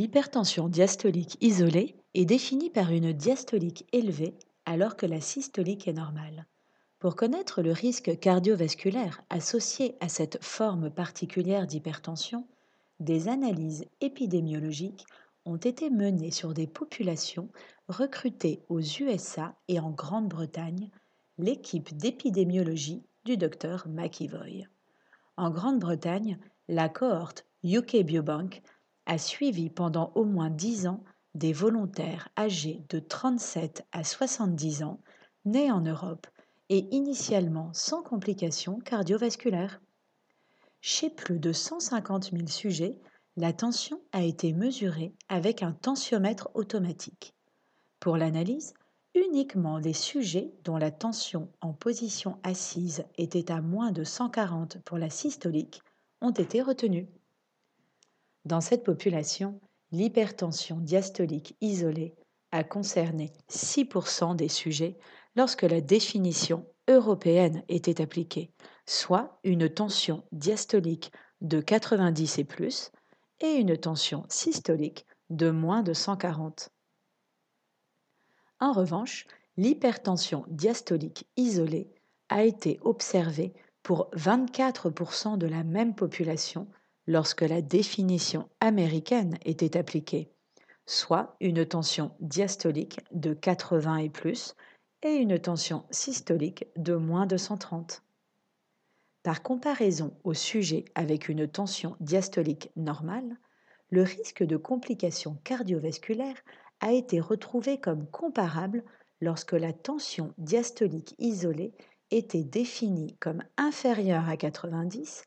L'hypertension diastolique isolée est définie par une diastolique élevée alors que la systolique est normale. Pour connaître le risque cardiovasculaire associé à cette forme particulière d'hypertension, des analyses épidémiologiques ont été menées sur des populations recrutées aux USA et en Grande-Bretagne, l'équipe d'épidémiologie du docteur McEvoy. En Grande-Bretagne, la cohorte UK Biobank a suivi pendant au moins 10 ans des volontaires âgés de 37 à 70 ans, nés en Europe et initialement sans complications cardiovasculaires. Chez plus de 150 000 sujets, la tension a été mesurée avec un tensiomètre automatique. Pour l'analyse, uniquement les sujets dont la tension en position assise était à moins de 140 pour la systolique ont été retenus. Dans cette population, l'hypertension diastolique isolée a concerné 6% des sujets lorsque la définition européenne était appliquée, soit une tension diastolique de 90 et plus et une tension systolique de moins de 140. En revanche, l'hypertension diastolique isolée a été observée pour 24% de la même population lorsque la définition américaine était appliquée, soit une tension diastolique de 80 et plus et une tension systolique de moins de 130. Par comparaison au sujet avec une tension diastolique normale, le risque de complications cardiovasculaires a été retrouvé comme comparable lorsque la tension diastolique isolée était définie comme inférieure à 90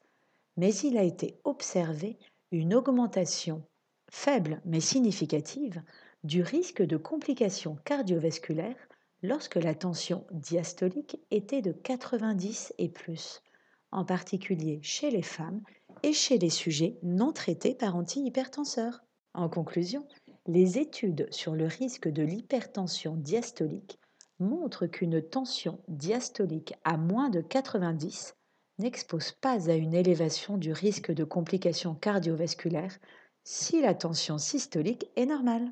mais il a été observé une augmentation faible mais significative du risque de complications cardiovasculaires lorsque la tension diastolique était de 90 et plus, en particulier chez les femmes et chez les sujets non traités par antihypertenseurs. En conclusion, les études sur le risque de l'hypertension diastolique montrent qu'une tension diastolique à moins de 90 n'expose pas à une élévation du risque de complications cardiovasculaires si la tension systolique est normale.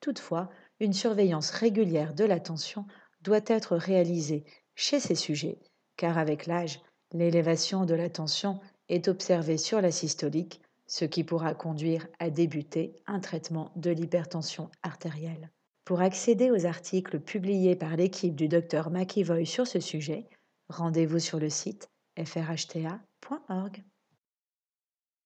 Toutefois, une surveillance régulière de la tension doit être réalisée chez ces sujets, car avec l'âge, l'élévation de la tension est observée sur la systolique, ce qui pourra conduire à débuter un traitement de l'hypertension artérielle. Pour accéder aux articles publiés par l'équipe du Dr McEvoy sur ce sujet, rendez-vous sur le site frhta.org.